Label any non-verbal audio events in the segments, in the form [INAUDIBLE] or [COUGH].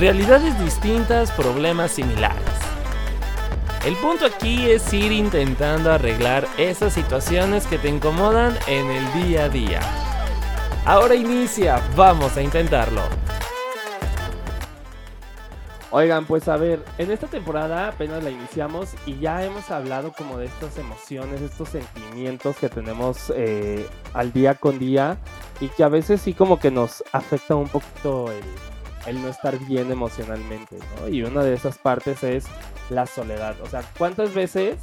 Realidades distintas, problemas similares. El punto aquí es ir intentando arreglar esas situaciones que te incomodan en el día a día. Ahora inicia, vamos a intentarlo. Oigan, pues a ver, en esta temporada apenas la iniciamos y ya hemos hablado como de estas emociones, estos sentimientos que tenemos eh, al día con día y que a veces sí como que nos afecta un poquito el, el no estar bien emocionalmente, ¿no? Y una de esas partes es la soledad. O sea, ¿cuántas veces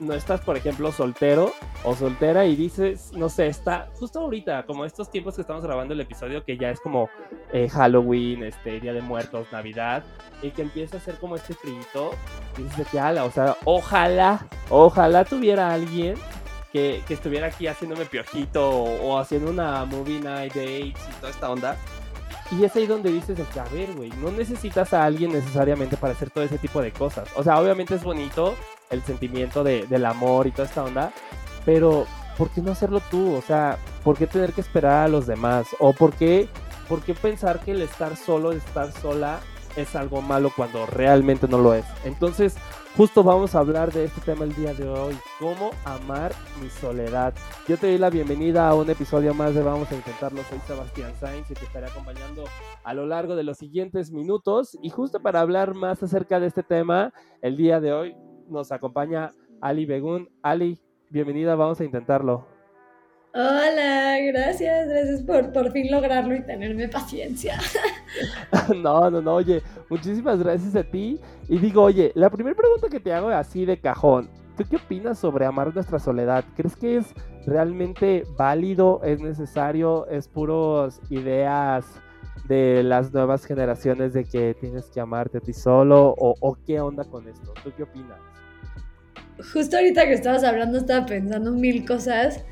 no estás, por ejemplo, soltero o soltera y dices, no sé, está justo ahorita, como estos tiempos que estamos grabando el episodio, que ya es como eh, Halloween, este, Día de Muertos, Navidad, y que empieza a ser como este frío, y dices que ala, o sea, ojalá, ojalá tuviera alguien que, que, estuviera aquí haciéndome piojito o, o, haciendo una movie night dates y toda esta onda. Y es ahí donde dices, a ver, güey, no necesitas a alguien necesariamente para hacer todo ese tipo de cosas. O sea, obviamente es bonito el sentimiento de, del amor y toda esta onda, pero ¿por qué no hacerlo tú? O sea, ¿por qué tener que esperar a los demás? ¿O por qué, por qué pensar que el estar solo, estar sola, es algo malo cuando realmente no lo es? Entonces, justo vamos a hablar de este tema el día de hoy, cómo amar mi soledad. Yo te doy la bienvenida a un episodio más de Vamos a Intentarlo, soy Sebastián Sainz y te estaré acompañando a lo largo de los siguientes minutos. Y justo para hablar más acerca de este tema, el día de hoy nos acompaña Ali Begun. Ali, bienvenida, vamos a intentarlo. Hola, gracias, gracias por por fin lograrlo y tenerme paciencia. [LAUGHS] no, no, no, oye, muchísimas gracias a ti. Y digo, oye, la primera pregunta que te hago así de cajón, ¿tú qué opinas sobre amar nuestra soledad? ¿Crees que es realmente válido, es necesario, es puros ideas de las nuevas generaciones de que tienes que amarte a ti solo? ¿O, o qué onda con esto? ¿Tú qué opinas? Justo ahorita que estabas hablando estaba pensando mil cosas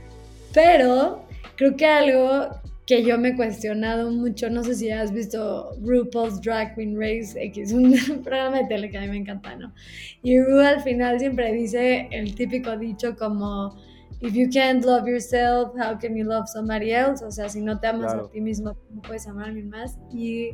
pero creo que algo que yo me he cuestionado mucho, no sé si has visto RuPaul's Drag Queen Race X, [LAUGHS] un programa de tele que a mí me encanta, ¿no? Y Ru al final siempre dice el típico dicho como, if you can't love yourself, how can you love somebody else? O sea, si no te amas claro. a ti mismo, no puedes amar a alguien más. Y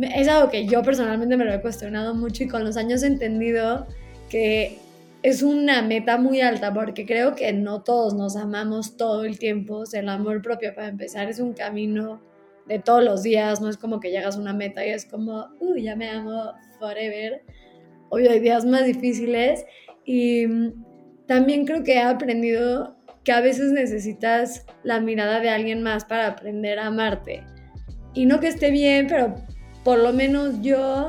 es algo que yo personalmente me lo he cuestionado mucho y con los años he entendido que es una meta muy alta porque creo que no todos nos amamos todo el tiempo. El amor propio para empezar es un camino de todos los días, no es como que llegas a una meta y es como, uy, ya me amo forever. Hoy hay días más difíciles y también creo que he aprendido que a veces necesitas la mirada de alguien más para aprender a amarte. Y no que esté bien, pero por lo menos yo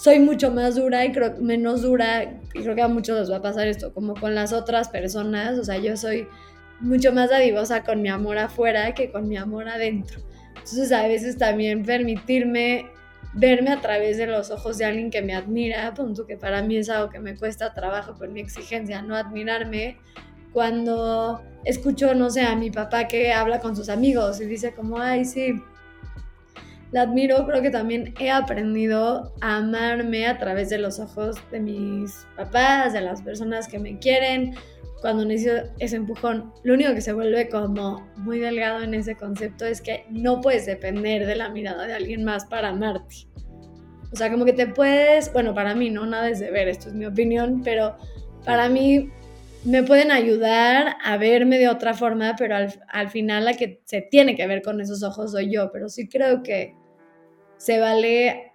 soy mucho más dura y creo menos dura, y creo que a muchos les va a pasar esto, como con las otras personas, o sea, yo soy mucho más dadivosa con mi amor afuera que con mi amor adentro. Entonces a veces también permitirme verme a través de los ojos de alguien que me admira, punto que para mí es algo que me cuesta trabajo con mi exigencia, no admirarme. Cuando escucho, no sé, a mi papá que habla con sus amigos y dice como, ay, sí, la admiro, creo que también he aprendido a amarme a través de los ojos de mis papás, de las personas que me quieren. Cuando necesito ese empujón, lo único que se vuelve como muy delgado en ese concepto es que no puedes depender de la mirada de alguien más para amarte. O sea, como que te puedes, bueno, para mí no, nada es de ver, esto es mi opinión, pero para mí me pueden ayudar a verme de otra forma, pero al, al, final la que se tiene que ver con esos ojos soy yo, pero sí creo que se vale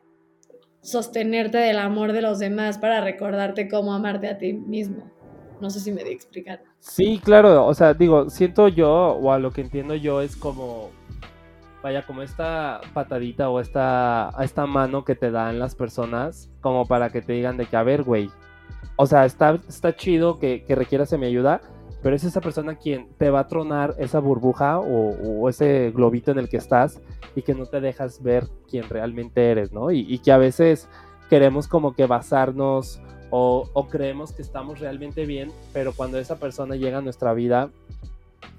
sostenerte del amor de los demás para recordarte cómo amarte a ti mismo. No sé si me di explicar. Sí, claro, o sea, digo, siento yo, o a lo que entiendo yo, es como, vaya, como esta patadita o esta, esta mano que te dan las personas, como para que te digan de que, a ver, güey, o sea, está, está chido que, que requieras de mi ayuda, pero es esa persona quien te va a tronar esa burbuja o, ese globito en el que estás y que no te dejas ver quién realmente eres, ¿no? Y, que a veces queremos como que basarnos o, creemos que estamos realmente bien, pero cuando esa persona llega a nuestra vida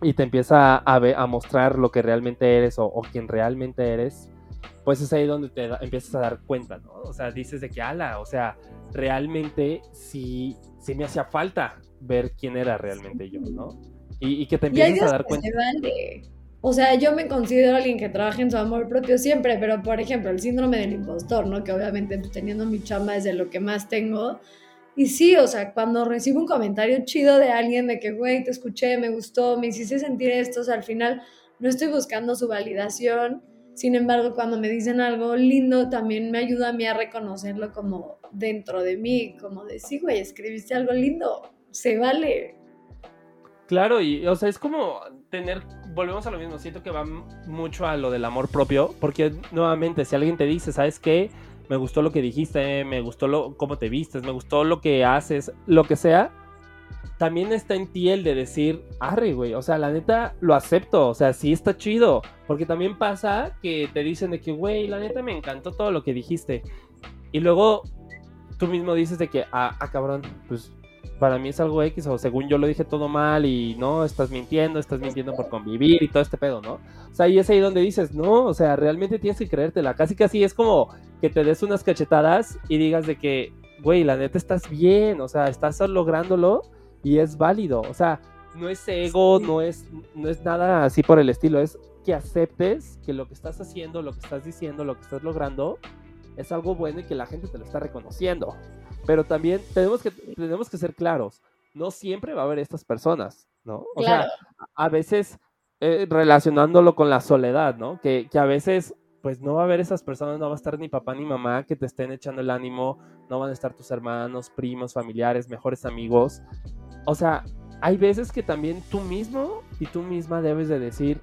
y te empieza a, a mostrar lo que realmente eres o, quién realmente eres, pues es ahí donde te empiezas a dar cuenta, ¿no? O sea, dices de que, ala, o sea, realmente sí, sí me hacía falta ver quién era realmente yo, ¿no? Y, que te empieces a dar cuenta. o sea, yo me considero alguien que trabaja en su amor propio siempre, pero por ejemplo, el síndrome del impostor, ¿no? Que obviamente teniendo mi chamba es de lo que más tengo. Y sí, o sea, cuando recibo un comentario chido de alguien de que, güey, te escuché, me gustó, me hiciste sentir esto, o sea, al final no estoy buscando su validación. Sin embargo, cuando me dicen algo lindo, también me ayuda a mí a reconocerlo como dentro de mí, como de, sí, güey, escribiste algo lindo, se vale. Claro, y o sea, es como tener, volvemos a lo mismo, siento que va mucho a lo del amor propio, porque nuevamente, si alguien te dice, ¿sabes qué? Me gustó lo que dijiste, me gustó lo, cómo te vistes, me gustó lo que haces, lo que sea, también está en ti el de decir, arre, güey, o sea, la neta lo acepto, o sea, sí está chido, porque también pasa que te dicen de que, güey, la neta me encantó todo lo que dijiste, y luego tú mismo dices de que, ah, ah, cabrón, pues para mí es algo X, o según yo lo dije todo mal y no, estás mintiendo, estás mintiendo por convivir y todo este pedo, ¿no? O sea, y es ahí donde dices, no, o sea, realmente tienes que creértela, casi casi es como que te des unas cachetadas y digas de que, güey, la neta estás bien, o sea, estás lográndolo y es válido. O sea, no es ego, no es, no es nada así por el estilo, es que aceptes que lo que estás haciendo, lo que estás diciendo, lo que estás logrando es algo bueno y que la gente te lo está reconociendo. Pero también tenemos que, tenemos que ser claros, no siempre va a haber estas personas, ¿no? O sea, a veces eh, relacionándolo con la soledad, ¿no? Que, que a veces pues no va a haber esas personas, no va a estar ni papá ni mamá que te estén echando el ánimo, no van a estar tus hermanos, primos, familiares, mejores amigos, o sea, hay veces que también tú mismo y tú misma debes de decir,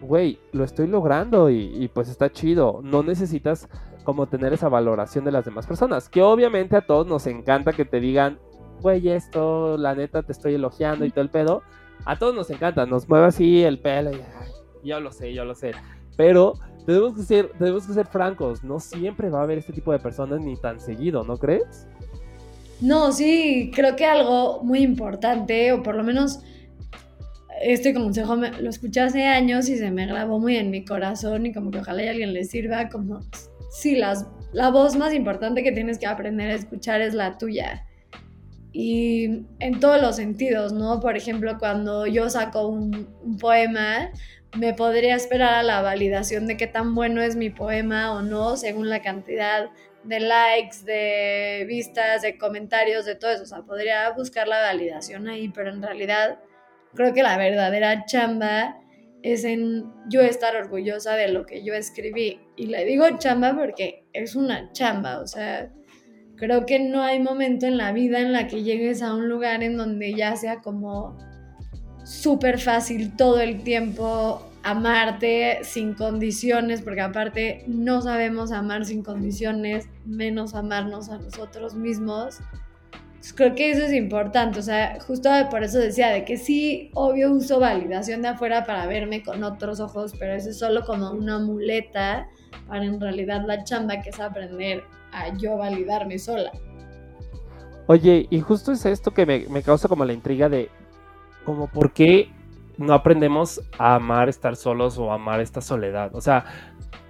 güey, lo estoy logrando y, pues está chido. No necesitas como tener esa valoración de las demás personas. Que obviamente a todos nos encanta que te digan, güey, esto, la neta, te estoy elogiando y todo el pedo. A todos nos encanta, nos mueve así el pelo y yo lo sé, yo lo sé. Pero tenemos que ser, tenemos que ser francos, no siempre va a haber este tipo de personas ni tan seguido, ¿no crees? No, sí, creo que algo muy importante, o por lo menos este consejo lo escuché hace años y se me grabó muy en mi corazón y como que ojalá a alguien le sirva, como, sí, las, la voz más importante que tienes que aprender a escuchar es la tuya. Y en todos los sentidos, ¿no? Por ejemplo, cuando yo saco un, un poema, me podría esperar a la validación de qué tan bueno es mi poema o no, según la cantidad de likes, de vistas, de comentarios, de todo eso. O sea, podría buscar la validación ahí, pero en realidad creo que la verdadera chamba es en yo estar orgullosa de lo que yo escribí. Y le digo chamba porque es una chamba, o sea, creo que no hay momento en la vida en la que llegues a un lugar en donde ya sea como súper fácil todo el tiempo amarte sin condiciones, porque aparte no sabemos amar sin condiciones, menos amarnos a nosotros mismos. Creo que eso es importante, o sea, justo por eso decía de que sí, obvio uso validación de afuera para verme con otros ojos, pero eso es solo como una muleta para en realidad la chamba que es aprender a yo validarme sola. Oye, y justo es esto que me, me causa como la intriga de, como por qué no aprendemos a amar estar solos o amar esta soledad. O sea,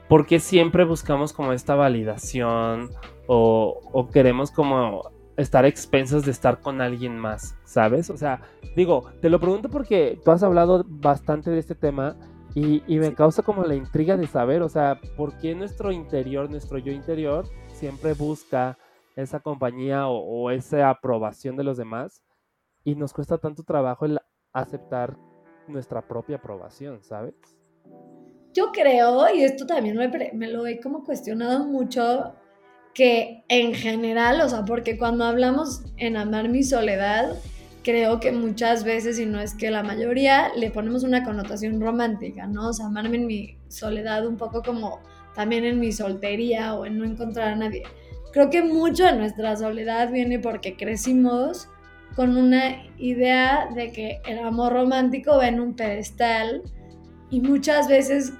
¿por qué siempre buscamos como esta validación o, queremos como estar expensas de estar con alguien más, ¿sabes? O sea, digo, te lo pregunto porque tú has hablado bastante de este tema y, me causa como la intriga de saber, o sea, ¿por qué nuestro interior, nuestro yo interior, siempre busca esa compañía o, o esa aprobación de los demás y nos cuesta tanto trabajo el aceptar nuestra propia aprobación, ¿sabes? Yo creo, y esto también me, lo he como cuestionado mucho, que en general, o sea, porque cuando hablamos en amar mi soledad, creo que muchas veces, y no es que la mayoría, le ponemos una connotación romántica, ¿no? O sea, amarme en mi soledad un poco como también en mi soltería o en no encontrar a nadie. Creo que mucho de nuestra soledad viene porque crecimos con una idea de que el amor romántico va en un pedestal y muchas veces,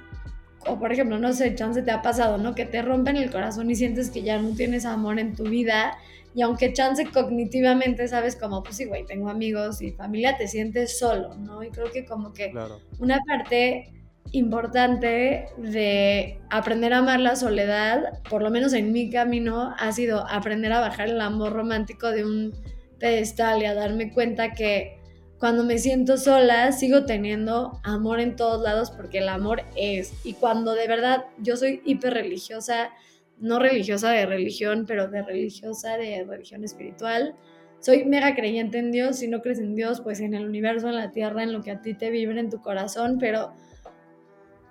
o por ejemplo, no sé, chance te ha pasado, ¿no? Que te rompen el corazón y sientes que ya no tienes amor en tu vida y aunque chance cognitivamente sabes como, pues sí, güey, tengo amigos y familia, te sientes solo, ¿no? Y creo que como que una parte importante de aprender a amar la soledad, por lo menos en mi camino, ha sido aprender a bajar el amor romántico de un pedestal y a darme cuenta que cuando me siento sola, sigo teniendo amor en todos lados porque el amor es. Y cuando de verdad yo soy hiper religiosa, no religiosa de religión, pero de religiosa de religión espiritual. Soy mega creyente en Dios. Si no crees en Dios, pues en el universo, en la tierra, en lo que a ti te vibre en tu corazón. Pero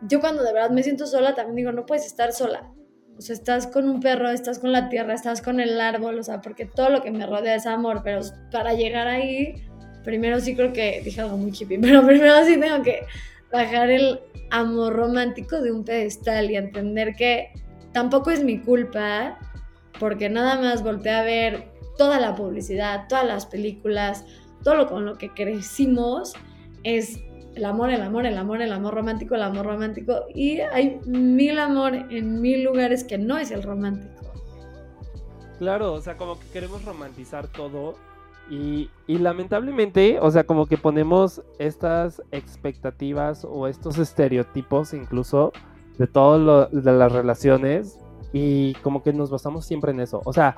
yo cuando de verdad me siento sola, también digo, no puedes estar sola. O sea, estás con un perro, estás con la tierra, estás con el árbol, o sea, porque todo lo que me rodea es amor, pero para llegar ahí, primero sí creo que dije algo muy hippie, [LAUGHS] pero primero sí tengo que bajar el amor romántico de un pedestal y entender que tampoco es mi culpa, porque nada más volteé a ver toda la publicidad, todas las películas, todo lo con lo que crecimos es el amor, el amor, el amor, el amor romántico, el amor romántico. Y hay mil amor en mil lugares que no es el romántico. Claro, o sea, como que queremos romantizar todo. Y, lamentablemente, o sea, como que ponemos estas expectativas o estos estereotipos incluso de todo de las relaciones y como que nos basamos siempre en eso. O sea,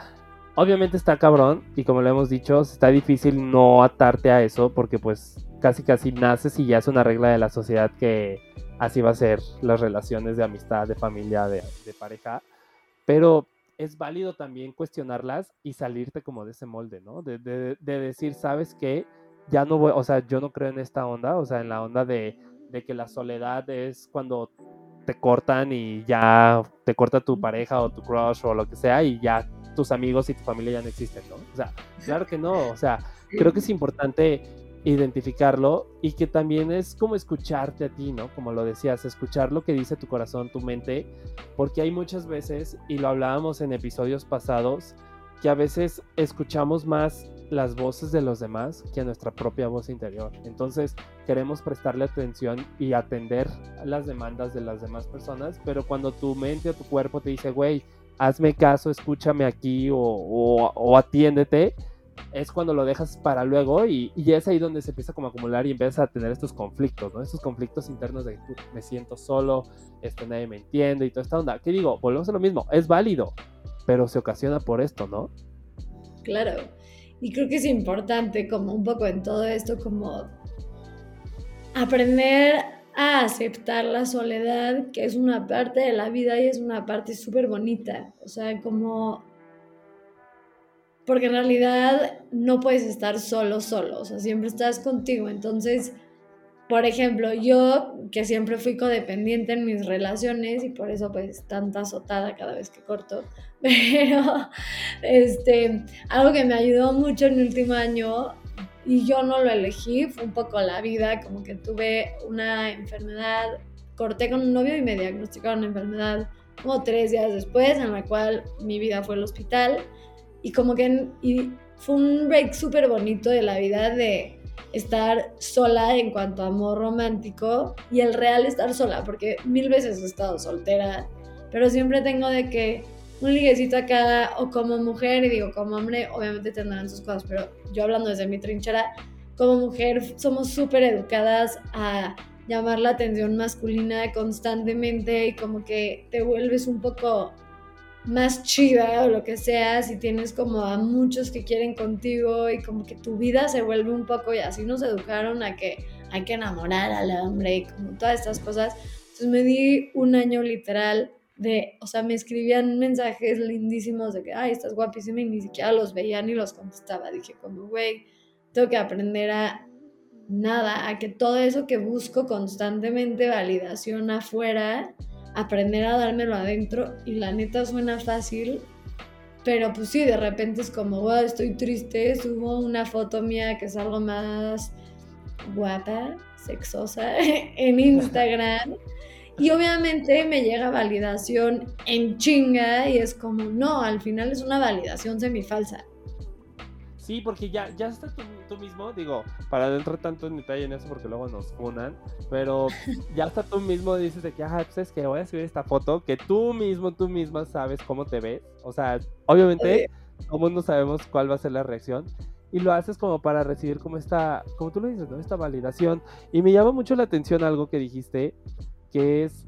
obviamente está cabrón y como le hemos dicho, está difícil no atarte a eso porque pues casi casi naces y ya es una regla de la sociedad que así va a ser las relaciones de amistad, de familia, de, pareja. Pero es válido también cuestionarlas y salirte como de ese molde, ¿no? De, de, decir, ¿sabes qué? Ya no voy, o sea, yo no creo en esta onda, o sea, en la onda de, de que la soledad es cuando te cortan y ya te corta tu pareja o tu crush o lo que sea y ya tus amigos y tu familia ya no existen, ¿no? O sea, claro que no, o sea, creo que es importante identificarlo y que también es como escucharte a ti, ¿no? Como lo decías, escuchar lo que dice tu corazón, tu mente, porque hay muchas veces, y lo hablábamos en episodios pasados, que a veces escuchamos más las voces de los demás que nuestra propia voz interior. Entonces queremos prestarle atención y atender las demandas de las demás personas, pero cuando tu mente o tu cuerpo te dice, güey, hazme caso, escúchame aquí o, o atiéndete, es cuando lo dejas para luego y, y, es ahí donde se empieza como a acumular y empiezas a tener estos conflictos, ¿no? Estos conflictos internos de me siento solo, este, nadie me entiende y toda esta onda. ¿Qué digo? Volvemos a lo mismo, es válido, pero se ocasiona por esto, ¿no? Claro, y creo que es importante como un poco en todo esto, como aprender a aceptar la soledad, que es una parte de la vida y es una parte súper bonita, o sea, como porque en realidad no puedes estar solo, solo, o sea, siempre estás contigo. Entonces, por ejemplo, yo que siempre fui codependiente en mis relaciones y por eso pues tanta azotada cada vez que corto, [LAUGHS] pero este, algo que me ayudó mucho en el último año y yo no lo elegí, fue un poco la vida, como que tuve una enfermedad, corté con un novio y me diagnosticaron una enfermedad como tres días después, en la cual mi vida fue el hospital y como que y fue un break súper bonito de la vida de estar sola en cuanto a amor romántico y el real estar sola, porque mil veces he estado soltera, pero siempre tengo de que un liguecito acá o como mujer y digo como hombre obviamente tendrán sus cosas, pero yo hablando desde mi trinchera, como mujer somos súper educadas a llamar la atención masculina constantemente y como que te vuelves un poco más chida o lo que sea, si tienes como a muchos que quieren contigo y como que tu vida se vuelve un poco y así nos educaron a que hay que enamorar al hombre y como todas estas cosas. Entonces me di un año literal de, o sea, me escribían mensajes lindísimos de que, ay, estás guapísima y ni siquiera los veía ni los contestaba. Dije como, güey, tengo que aprender a nada, a que todo eso que busco constantemente, validación afuera, aprender a dármelo adentro y la neta suena fácil, pero pues sí, de repente es como, wow, estoy triste, subo una foto mía que es algo más guapa, sexosa [LAUGHS] en Instagram. Y obviamente me llega validación en chinga y es como, no, al final es una validación semifalsa. Sí, porque ya, ya está tú, mismo, digo, para no entrar tanto en detalle en eso porque luego nos funan, pero [LAUGHS] ya está tú mismo dices de que, ajá, pues es que voy a subir esta foto, que tú mismo, tú misma sabes cómo te ves, o sea, obviamente, como no sabemos cuál va a ser la reacción, y lo haces como para recibir como esta, como tú lo dices, ¿no? Esta validación. Y me llama mucho la atención algo que dijiste, que es,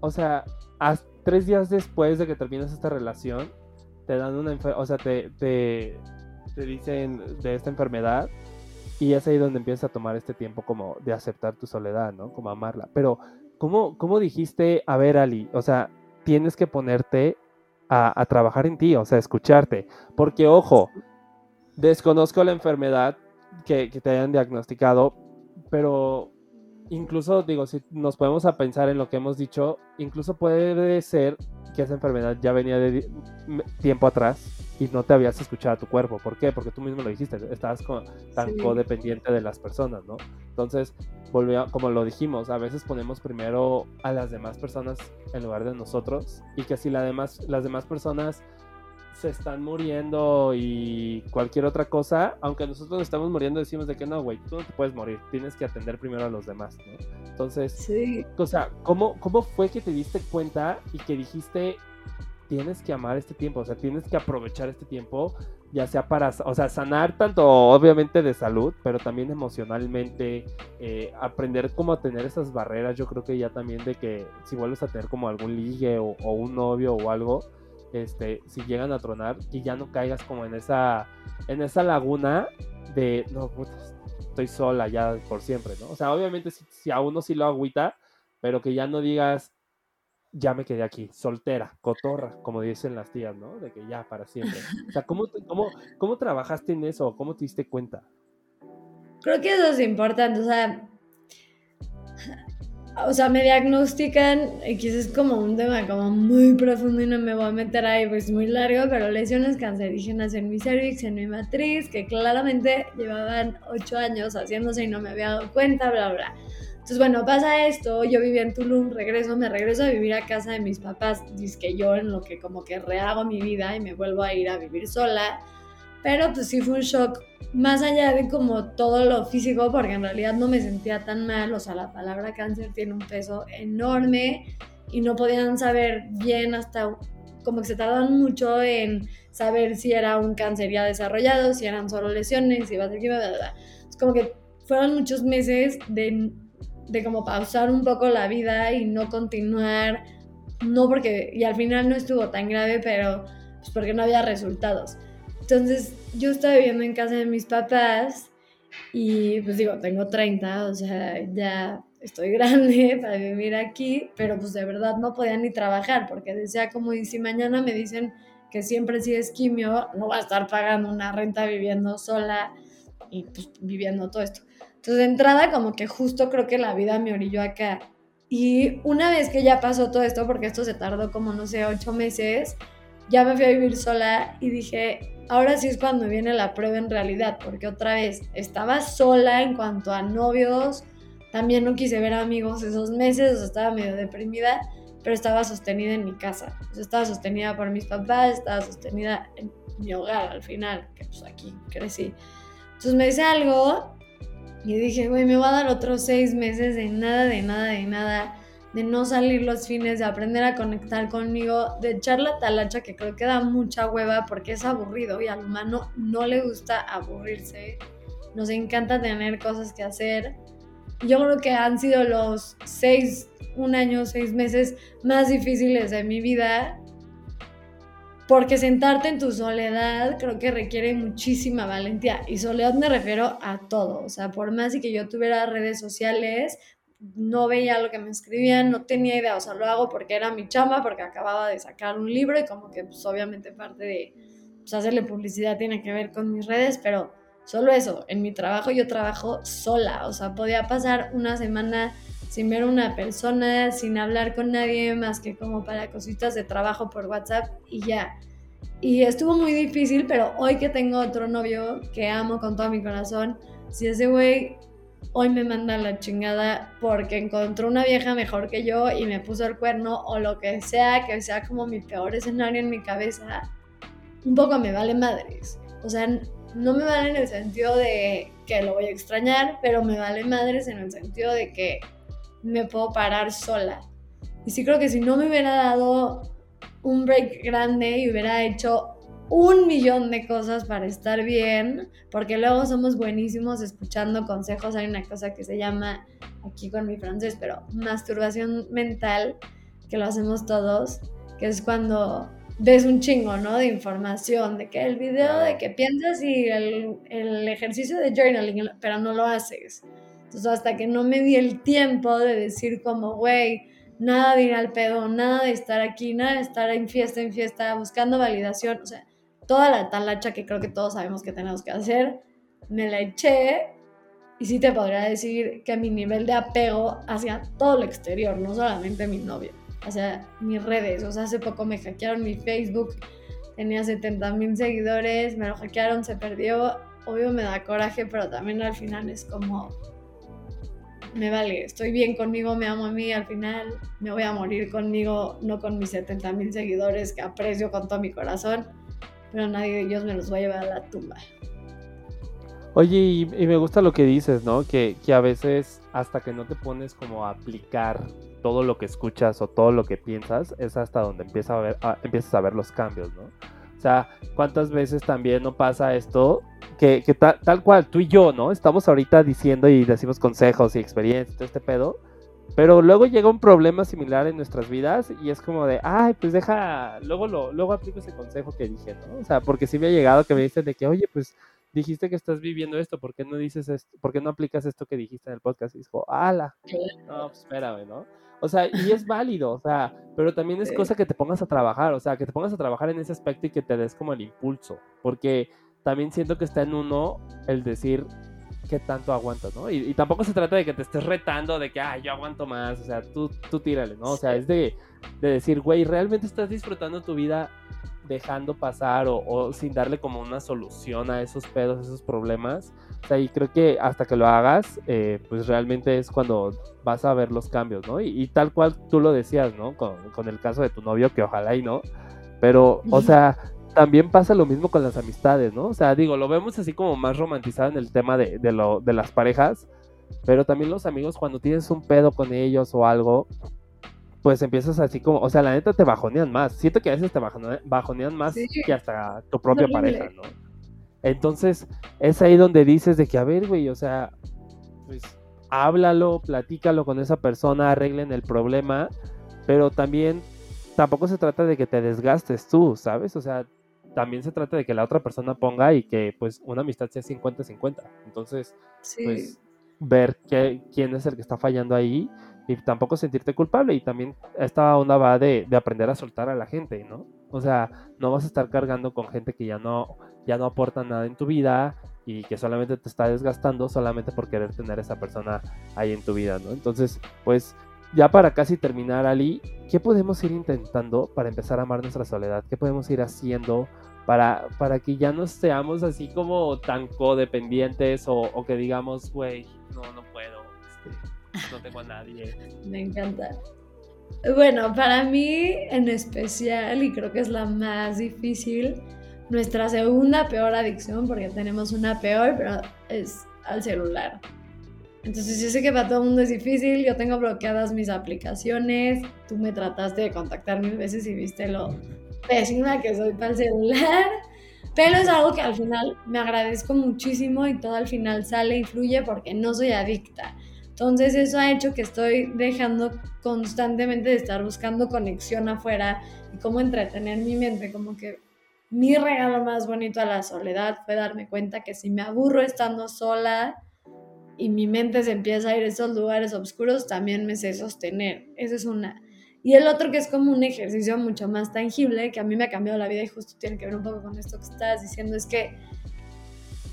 o sea, hasta tres días después de que terminas esta relación, te dan una, o sea, te, te te dicen de esta enfermedad Y es ahí donde empiezas a tomar este tiempo como de aceptar tu soledad, ¿no? Como amarla. Pero, ¿cómo, cómo dijiste, a ver, Ali, o sea, tienes que ponerte a, trabajar en ti, o sea, escucharte? Porque, ojo, desconozco la enfermedad que, que te hayan diagnosticado, pero incluso digo, si nos podemos a pensar en lo que hemos dicho, incluso puede ser que esa enfermedad ya venía de tiempo atrás y no te habías escuchado a tu cuerpo. ¿Por qué? Porque tú mismo lo dijiste, estabas tan codependiente de las personas, ¿no? Entonces, volvió, como lo dijimos, a veces ponemos primero a las demás personas en lugar de nosotros y que si la demás, las demás personas se están muriendo y cualquier otra cosa, aunque nosotros estamos muriendo, decimos de que no, güey, tú no te puedes morir, tienes que atender primero a los demás, ¿no? Entonces, sí. o sea, ¿cómo, ¿cómo fue que te diste cuenta y que dijiste, tienes que amar este tiempo, o sea, tienes que aprovechar este tiempo, ya sea para, o sea, sanar tanto obviamente de salud, pero también emocionalmente, eh, aprender cómo a tener esas barreras, yo creo que ya también de que si vuelves a tener como algún ligue o, un novio o algo, este, si llegan a tronar y ya no caigas como en esa, en esa laguna de, no, estoy sola ya por siempre, ¿no? O sea, obviamente si, a uno sí lo agüita, pero que ya no digas, ya me quedé aquí, soltera, cotorra, como dicen las tías, ¿no? De que ya, para siempre. O sea, ¿cómo, cómo, cómo trabajaste en eso? ¿Cómo te diste cuenta? Creo que eso es importante, o sea, o sea, me diagnostican, X es como un tema como muy profundo y no me voy a meter ahí, pues muy largo, pero lesiones cancerígenas en mi cervix, en mi matriz, que claramente llevaban ocho años haciéndose y no me había dado cuenta, bla, bla. Entonces, bueno, pasa esto, yo vivía en Tulum, regreso, me regreso a vivir a casa de mis papás, dice que yo en lo que como que rehago mi vida y me vuelvo a ir a vivir sola. Pero pues sí fue un shock, más allá de como todo lo físico, porque en realidad no me sentía tan mal, o sea, la palabra cáncer tiene un peso enorme y no podían saber bien hasta como que se tardaban mucho en saber si era un cáncer ya desarrollado, si eran solo lesiones, si iba a ser Es como que fueron muchos meses de, de como pausar un poco la vida y no continuar, no porque, y al final no estuvo tan grave, pero pues porque no había resultados. Entonces yo estaba viviendo en casa de mis papás y pues digo, tengo 30, o sea, ya estoy [LAUGHS] grande para vivir aquí, pero pues de verdad no podía ni trabajar porque decía como, y si mañana me dicen que siempre si es quimio, no va a estar pagando una renta viviendo sola y pues viviendo todo esto. Entonces de entrada como que justo creo que la vida me orilló acá. Y una vez que ya pasó todo esto, porque esto se tardó como, no sé, ocho meses, ya me fui a vivir sola y dije, ahora sí es cuando viene la prueba en realidad, porque otra vez estaba sola en cuanto a novios, también no quise ver amigos esos meses, o sea, estaba medio deprimida, pero estaba sostenida en mi casa, o sea, estaba sostenida por mis papás, estaba sostenida en mi hogar al final, que pues aquí crecí. Entonces me dice algo y dije, güey, me va a dar otros seis meses de nada, de nada, de nada de no salir los fines, de aprender a conectar conmigo, de echar la talacha que creo que da mucha hueva porque es aburrido y al humano no le gusta aburrirse. Nos encanta tener cosas que hacer. Yo creo que han sido los seis, un año, seis meses más difíciles de mi vida porque sentarte en tu soledad creo que requiere muchísima valentía. Y soledad me refiero a todo. O sea, por más y que yo tuviera redes sociales, no veía lo que me escribían, no tenía idea, o sea, lo hago porque era mi chamba, porque acababa de sacar un libro y como que pues obviamente parte de pues, hacerle publicidad tiene que ver con mis redes, pero solo eso, en mi trabajo yo trabajo sola, o sea, podía pasar una semana sin ver una persona, sin hablar con nadie más que como para cositas de trabajo por WhatsApp y ya. Y estuvo muy difícil, pero hoy que tengo otro novio que amo con todo mi corazón, si ese güey hoy me manda la chingada porque encontró una vieja mejor que yo y me puso el cuerno o lo que sea, que sea como mi peor escenario en mi cabeza, un poco me vale madres. O sea, no me vale en el sentido de que lo voy a extrañar, pero me vale madres en el sentido de que me puedo parar sola. Y sí creo que si no me hubiera dado un break grande y hubiera hecho un millón de cosas para estar bien, porque luego somos buenísimos escuchando consejos. Hay una cosa que se llama, aquí con mi francés, pero masturbación mental, que lo hacemos todos, que es cuando ves un chingo, ¿no? De información, de que el video, de que piensas y el, el ejercicio de journaling, pero no lo haces. Entonces, hasta que no me di el tiempo de decir como, güey, nada de ir al pedo, nada de estar aquí, nada de estar en fiesta, en fiesta, buscando validación, o sea, toda la talacha que creo que todos sabemos que tenemos que hacer, me la eché y sí te podría decir que mi nivel de apego hacia todo lo exterior, no solamente mi novio, hacia mis redes, o sea, hace poco me hackearon mi Facebook, tenía 70 mil seguidores, me lo hackearon, se perdió, obvio me da coraje, pero también al final es como me vale, estoy bien conmigo, me amo a mí, al final me voy a morir conmigo, no con mis 70 mil seguidores que aprecio con todo mi corazón, pero nadie de ellos me los va a llevar a la tumba. Oye, y, me gusta lo que dices, ¿no? Que, a veces hasta que no te pones como a aplicar todo lo que escuchas o todo lo que piensas, es hasta donde empieza a ver, empiezas a ver los cambios, ¿no? Sea, ¿cuántas veces también no pasa esto? Que, tal cual, tú y yo, ¿no? Estamos ahorita diciendo y decimos consejos y experiencias, todo este pedo. Pero luego llega un problema similar en nuestras vidas y es como de, ay, pues deja, luego lo, luego aplico ese consejo que dije, ¿no? O sea, porque sí me ha llegado que me dicen de que, oye, pues dijiste que estás viviendo esto, ¿por qué no dices esto, por qué no aplicas esto que dijiste en el podcast? Y dijo, ala, no, pues espérame, ¿no? O sea, y es válido, o sea, pero también es cosa que te pongas a trabajar, o sea, que te pongas a trabajar en ese aspecto y que te des como el impulso, porque también siento que está en uno el decir qué tanto aguantas, ¿no? Y, tampoco se trata de que te estés retando de que, ah, yo aguanto más, o sea, tú, tú tírale, ¿no? O sea, es de, de decir, güey, ¿realmente estás disfrutando tu vida dejando pasar o, sin darle como una solución a esos pedos, esos problemas. O sea, y creo que hasta que lo hagas, eh, pues realmente es cuando vas a ver los cambios, ¿no? Y, tal cual tú lo decías, ¿no? Con, el caso de tu novio, que ojalá y no. Pero, o sea, también pasa lo mismo con las amistades, ¿no? O sea, digo, lo vemos así como más romantizado en el tema de, de las parejas. Pero también los amigos, cuando tienes un pedo con ellos o algo, pues empiezas así como, o sea, la neta te bajonean más. Siento que a veces te bajonean, más que hasta tu propia pareja, ¿no? Entonces, es ahí donde dices de que, a ver, güey, o sea, pues háblalo, platícalo con esa persona, arreglen el problema, pero también tampoco se trata de que te desgastes tú, ¿sabes? O sea, también se trata de que la otra persona ponga y que pues una amistad sea 50-50. Entonces, pues ver quién es el que está fallando ahí y tampoco sentirte culpable. Y también esta onda va de, aprender a soltar a la gente, ¿no? O sea, no vas a estar cargando con gente que ya no, ya no aporta nada en tu vida y que solamente te está desgastando solamente por querer tener a esa persona ahí en tu vida, ¿no? Entonces, pues ya para casi terminar, Ali, ¿qué podemos ir intentando para empezar a amar nuestra soledad? ¿Qué podemos ir haciendo para, para que ya no seamos así como tan codependientes o, o que digamos, güey, no, no puedo, este, no tengo a nadie. Me encanta. Bueno, para mí en especial, y creo que es la más difícil, nuestra segunda peor adicción, porque tenemos una peor, pero es al celular. Entonces yo sé que para todo el mundo es difícil, yo tengo bloqueadas mis aplicaciones, tú me trataste de contactar mil veces y viste lo pésima que soy para el celular, pero es algo que al final me agradezco muchísimo y todo al final sale y porque no soy adicta. Entonces eso ha hecho que estoy dejando constantemente de estar buscando conexión afuera y cómo entretener mi mente, como que mi regalo más bonito a la soledad fue darme cuenta que si me aburro estando sola y mi mente se empieza a ir a esos lugares oscuros, también me sé sostener. Esa es una. Y el otro que es como un ejercicio mucho más tangible, que a mí me ha cambiado la vida y justo tiene que ver un poco con esto que estás diciendo, es que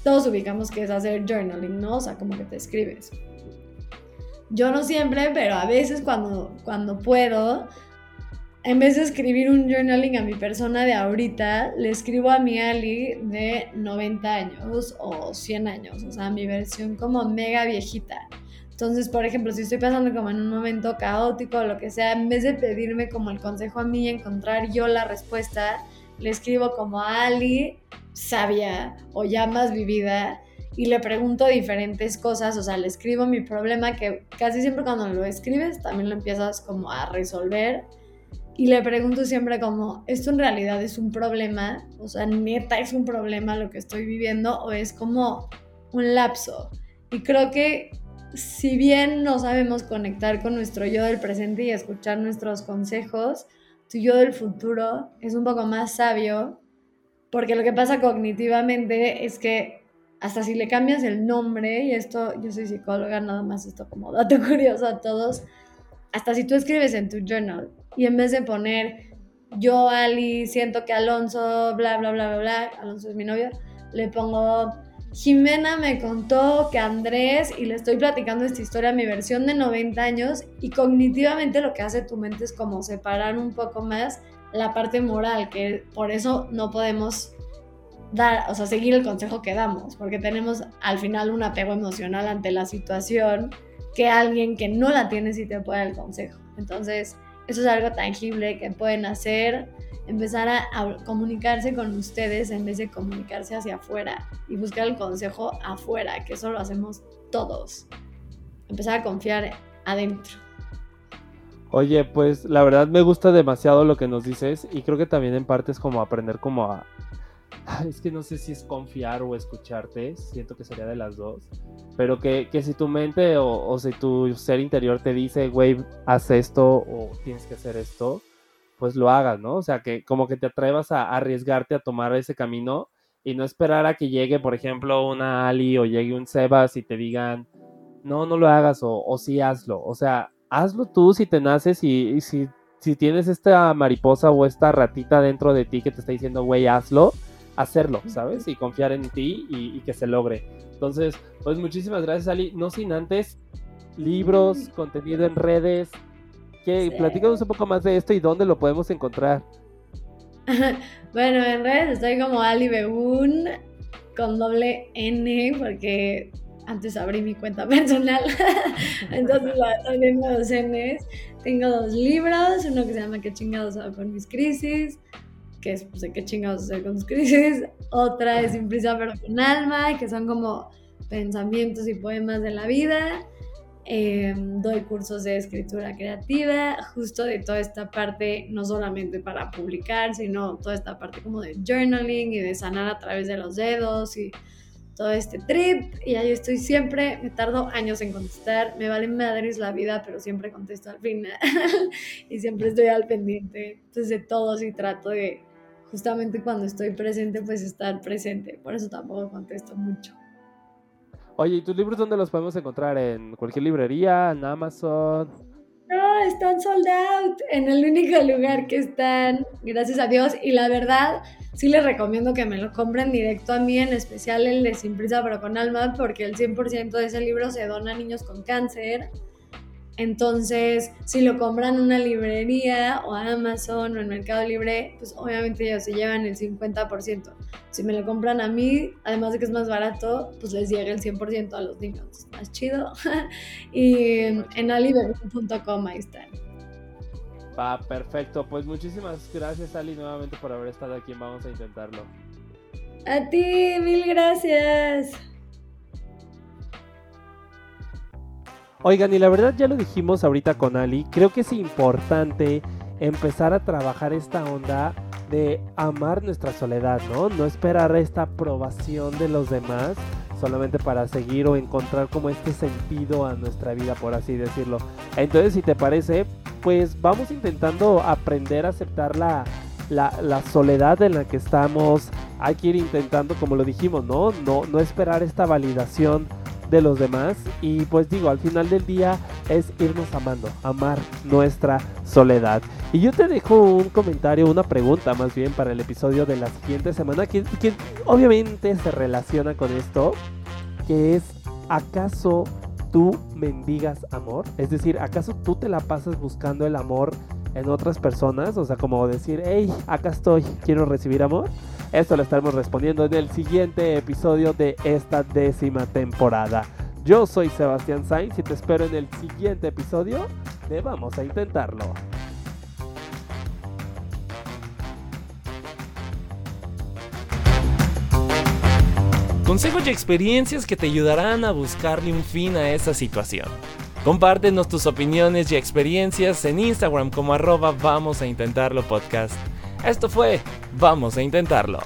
todos ubicamos que es hacer journaling, ¿no? O sea, como que te escribes. Yo no siempre, pero a veces cuando, cuando puedo, en vez de escribir un journaling a mi persona de ahorita, le escribo a mi Ali de 90 años o 100 años, o sea, mi versión como mega viejita. Entonces, por ejemplo, si estoy pasando como en un momento caótico o lo que sea, en vez de pedirme como el consejo a mí, encontrar yo la respuesta, le escribo como a Ali, sabia o ya más vivida, y le pregunto diferentes cosas, o sea, le escribo mi problema que casi siempre cuando lo escribes también lo empiezas como a resolver y le pregunto siempre como, ¿esto en realidad es un problema? O sea, neta es un problema lo que estoy viviendo o es como un lapso. Y creo que si bien no sabemos conectar con nuestro yo del presente y escuchar nuestros consejos, tu yo del futuro es un poco más sabio, porque lo que pasa cognitivamente es que hasta si le cambias el nombre, y esto, yo soy psicóloga, nada más esto como dato [LAUGHS] curioso a todos, hasta si tú escribes en tu journal y en vez de poner yo, Ali, siento que Alonso, bla, bla, bla, bla, bla, Alonso es mi novio, le pongo Jimena me contó que Andrés, y le estoy platicando esta historia, mi versión de 90 años, y cognitivamente lo que hace tu mente es como separar un poco más la parte moral, que por eso no podemos dar, o sea, seguir el consejo que damos, porque tenemos al final un apego emocional ante la situación que alguien que no la tiene sí te puede dar el consejo. Entonces, eso es algo tangible que pueden hacer empezar a, comunicarse con ustedes en vez de comunicarse hacia afuera y buscar el consejo afuera, que eso lo hacemos todos. Empezar a confiar adentro. Oye, pues la verdad me gusta demasiado lo que nos dices y creo que también en parte es como aprender como a... [LAUGHS] Es que no sé si es confiar o escucharte, siento que sería de las dos, pero que, si tu mente o, o si tu ser interior te dice, güey, haz esto o tienes que hacer esto, pues lo hagas, ¿no? O sea, que como que te atrevas a arriesgarte a tomar ese camino y no esperar a que llegue, por ejemplo, una Ali o llegue un Sebas y te digan, no, no lo hagas o, sí hazlo. O sea, hazlo tú si te naces y, si, si tienes esta mariposa o esta ratita dentro de ti que te está diciendo, güey, hazlo, hacerlo, ¿sabes? Y confiar en ti y, y que se logre. Entonces, pues muchísimas gracias, Ali. No sin antes, libros, contenido en redes, ¿Qué? Platícanos un poco más de esto y dónde lo podemos encontrar. [LAUGHS] bueno, en redes estoy como Ali Begun con doble N porque antes abrí mi cuenta [LAUGHS] personal. [LAUGHS] Entonces tengo dos Ns. Tengo dos libros, uno que se llama ¿Qué chingados hago con mis crisis? Que es pues, ¿Qué chingados hago con mis crisis? [LAUGHS] Otra es Sin prisa pero con alma, que son como pensamientos y poemas de la vida. Em, doy cursos de escritura creativa, justo de toda esta parte, no solamente para publicar, sino toda esta parte como de journaling y de sanar a través de los dedos y todo este trip. Y ahí estoy siempre, me tardo años en contestar, me vale madres la vida, pero siempre contesto al final [LAUGHS] y siempre estoy al pendiente. Entonces de todo sí trato de, justamente cuando estoy presente, pues estar presente. Por eso tampoco contesto mucho. Oye, ¿y tus libros dónde los podemos encontrar? ¿En cualquier librería? ¿En Amazon? No, están sold out en el único lugar que están, gracias a Dios. Y la verdad, sí les recomiendo que me lo compren directo a mí, en especial el de Sin Prisa pero con Alma, porque el 100% de ese libro se dona a niños con cáncer. Entonces, si lo compran en una librería o Amazon o en Mercado Libre, pues obviamente ellos se llevan el 50%. Si me lo compran a mí, además de que es más barato, pues les llega el 100% a los niños. Más chido. [LAUGHS] y en aliberry.com ahí están. Va, perfecto. Pues muchísimas gracias, Ali, nuevamente por haber estado aquí. Vamos a intentarlo. A ti, mil gracias. Oigan, y la verdad ya lo dijimos ahorita con Ali, creo que es importante empezar a trabajar esta onda de amar nuestra soledad, ¿no? No esperar esta aprobación de los demás solamente para seguir o encontrar como este sentido a nuestra vida, por así decirlo. Entonces, si te parece, pues vamos intentando aprender a aceptar la, la, la, soledad en la que estamos. Hay que ir intentando, como lo dijimos, ¿no? No, no esperar esta validación de los demás. Y pues digo, al final del día es irnos amando, amar nuestra soledad. Y yo te dejo un comentario, una pregunta más bien para el episodio de la siguiente semana, que, que obviamente se relaciona con esto, que es, ¿acaso tú mendigas amor? Es decir, ¿acaso tú te la pasas buscando el amor en otras personas? O sea, como decir, hey, acá estoy, quiero recibir amor. Esto lo estaremos respondiendo en el siguiente episodio de esta décima temporada. Yo soy Sebastián Sainz y te espero en el siguiente episodio de Vamos a Intentarlo. Consejos y experiencias que te ayudarán a buscarle un fin a esa situación. Compártenos tus opiniones y experiencias en Instagram como arroba vamos a intentarlo podcast. Esto fue Vamos a intentarlo.